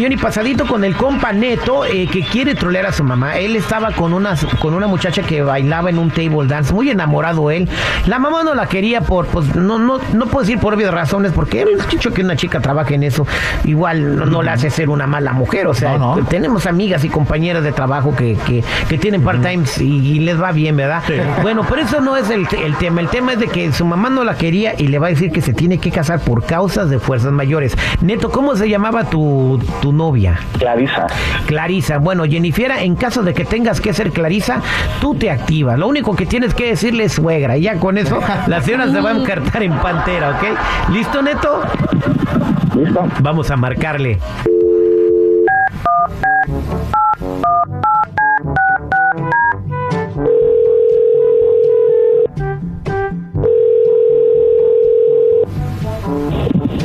Millón y pasadito con el compa Neto eh, que quiere trolear a su mamá. Él estaba con una, con una muchacha que bailaba en un table dance, muy enamorado él. La mamá no la quería por, pues no, no, no puedo decir por obvias razones, porque él dicho que una chica trabaja en eso, igual no, le hace ser una mala mujer. O sea, tenemos amigas y compañeras de trabajo que, que, que tienen part-times y, les va bien, ¿verdad? Bueno, pero eso no es el, el tema. El tema es de que su mamá no la quería y le va a decir que se tiene que casar por causas de fuerzas mayores. Neto, ¿cómo se llamaba tu, tu novia? Clarisa. Clarisa. Bueno, Jennifer, en caso de que tengas que ser Clarisa, tú te activas. Lo único que tienes que decirle es suegra. Y ya con eso, la señora se va a encartar en pantera, ¿ok? ¿Listo, Neto? Listo. Vamos a marcarle.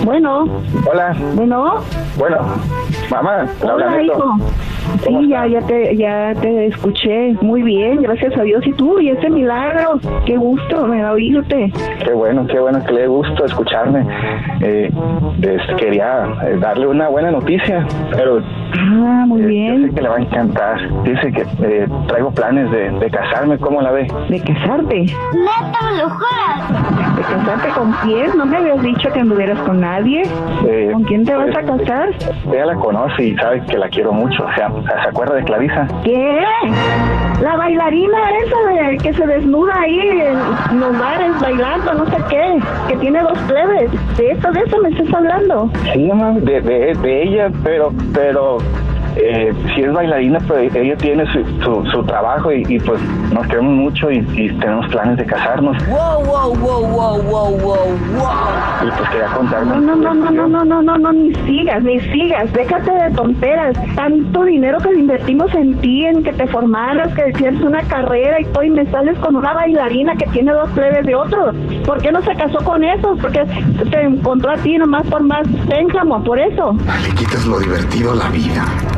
Bueno. Hola. Bueno. Bueno. Mamá, Hola, hijo. Sí, ya, ya te, ya te escuché muy bien, gracias a Dios. Y tú, y ese milagro, qué gusto me da oírte. Qué bueno, qué bueno que le gusto escucharme. Eh, quería eh, darle una buena noticia, pero Ah, muy bien. Dice que le va a encantar. Dice que eh, traigo planes de, de, casarme. ¿Cómo la ve? ¿De casarte? Neta, me lo juras. ¿De casarte con quién? ¿No me habías dicho que anduvieras con nadie? Eh, ¿Con quién te vas a pues, casar? Ella la conoce y sabe que la quiero mucho. O sea, ¿se acuerda de Clarisa? ¿Qué? La bailarina esa de, que se desnuda ahí en los bares bailando, no sé qué, que tiene dos plebes. ¿De eso, de eso me estás hablando? Sí, mamá, de, de, de ella, pero, pero eh, si es bailarina, pues ella tiene su, su, trabajo y, pues nos queremos mucho y, tenemos planes de casarnos. Wow, wow, wow, wow, wow, wow, Y pues quería contarnos. No, no, no, no, no, no, no, no, ni sigas, ni sigas, déjate de tonteras. Tanto dinero que invertimos en ti, en que te formaras, que hicieras una carrera y todo, y me sales con una bailarina que tiene dos plebes de otro. ¿Por qué no se casó con esos? Porque te encontró a ti nomás por más pénjamo, por eso. Le quitas lo divertido a la vida.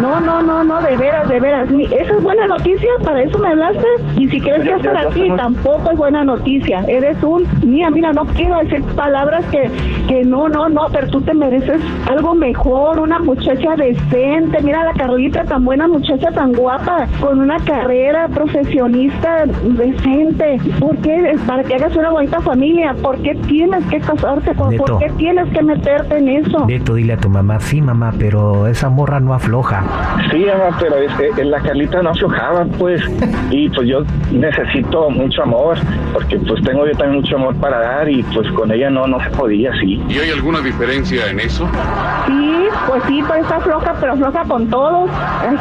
No, no, no, no, de veras, de veras. Esa es buena noticia, para eso me hablaste. Y si quieres que para ti, tampoco es buena noticia. Eres un, mira, mira, no quiero decir palabras que, que no, no, no, pero tú te mereces algo mejor, una muchacha decente. Mira la Carlita, tan buena muchacha, tan guapa, con una carrera profesionista decente. ¿Por qué? Para que hagas una bonita familia. ¿Por qué tienes que casarte? ¿Por, qué tienes que meterte en eso? Neto, dile a tu mamá, sí, mamá, pero esa morra no afloja. Sí, mamá, pero este, la Carlita no aflojaba, pues. Y pues yo necesito mucho amor, porque pues tengo yo también mucho amor para dar y pues con ella no, no se podía, sí. ¿Y hay alguna diferencia en eso? Sí, pues sí, pues está floja, pero floja con todos.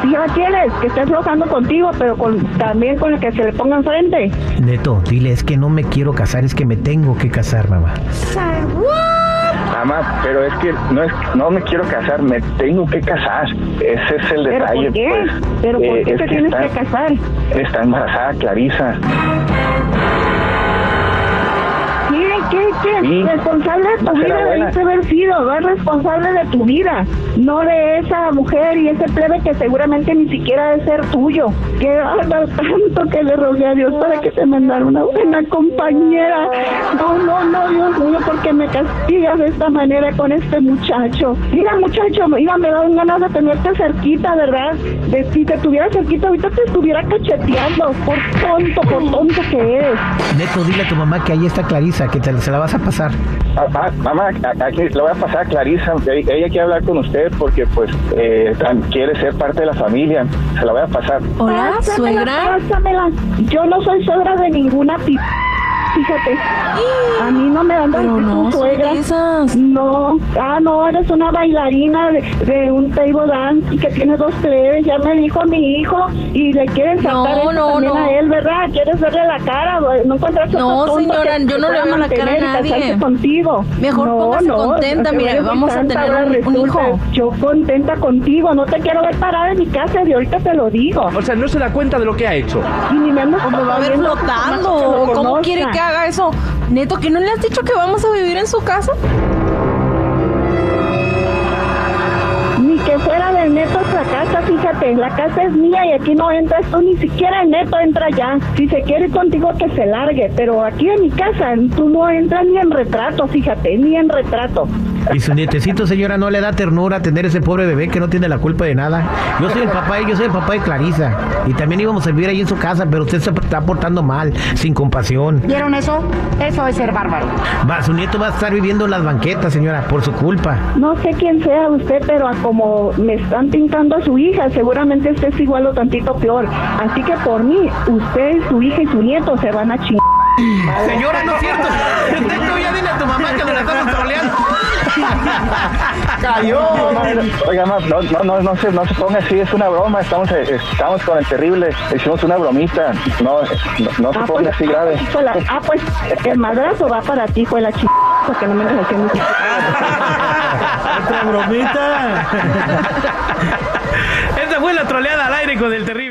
Si la quieres, que esté flojando contigo, pero con, también con el que se le ponga enfrente. Neto, dile, es que no me quiero casar, es que me tengo que casar, mamá. Mamá, pero es que no es no me quiero casar, me tengo que casar. Ese es el detalle. ¿Pero por qué? Pues, ¿Pero por eh, qué te tienes que casar? Está embarazada Clarisa. ¿Qué, qué? Responsable de tu vida debiste haber sido, no es responsable de tu vida, no de esa mujer y ese plebe que seguramente ni siquiera debe ser tuyo. Que haga tanto que le rogué a Dios para que te mandara una buena compañera. No, no, no, Dios mío, porque me castigas de esta manera con este muchacho. Mira, muchacho, mira, me dan ganas de tenerte cerquita, ¿verdad? De si te tuviera cerquita, ahorita te estuviera cacheteando por tonto, por tonto que eres. Neto, dile a tu mamá que ahí está Clarisa, que te se la vas a pasar. Ah, ah, mamá, aquí le voy a pasar a Clarisa. Ella quiere hablar con usted porque pues eh, quiere ser parte de la familia. Se la voy a pasar. Hola, suegra. Pásamela. Yo no soy suegra de ninguna pipa fíjate. A mí no me dan Pero no, suegra. No, ah, no, eres una bailarina de, un table dance y que tiene dos plebes, ya me dijo mi hijo y le quieren sacar no, no, no. a él, ¿verdad? ¿Quieres verle la cara? No encuentras No, señora, yo no le veo la cara a nadie. contigo. Mejor no, póngase no, contenta, mira, vamos a tener un, hijo. Yo contenta contigo, no te quiero ver parada en mi casa, de ahorita te lo digo. O sea, no se da cuenta de lo que ha hecho. Y ni me ando ¿Cómo va a ver flotando? Neto, ¿que no le has dicho que vamos a vivir en su casa? Ni que fuera de Neto esta casa, fíjate, la casa es mía y aquí no entras tú, ni siquiera Neto entra ya. Si se quiere contigo que se largue, pero aquí en mi casa tú no entras ni en retrato, fíjate, ni en retrato. Y su nietecito, señora, no le da ternura tener ese pobre bebé que no tiene la culpa de nada. Yo soy el papá, yo soy el papá de Clarisa. Y también íbamos a vivir ahí en su casa, pero usted se está portando mal, sin compasión. ¿Vieron eso? Eso es ser bárbaro. Va, su nieto va a estar viviendo en las banquetas, señora, por su culpa. No sé quién sea usted, pero a como me están pintando a su hija, seguramente usted es igual o tantito peor. Así que por mí, usted, su hija y su nieto se van a chingar. Señora, no es cierto. Tú ya dile a tu mamá que nos la estamos troleando. Cayó. Oiga, no, no, no, no, se, no se ponga así, es una broma. Estamos, eh, estamos con el terrible. Hicimos una bromita. No, no, no se Ah, ponga pues, así grave. hijo de la- ah, pues el madrazo va para ti, fue la chica, porque no me dejas haciendo Otra bromita. Esta fue la troleada al aire con el terrible.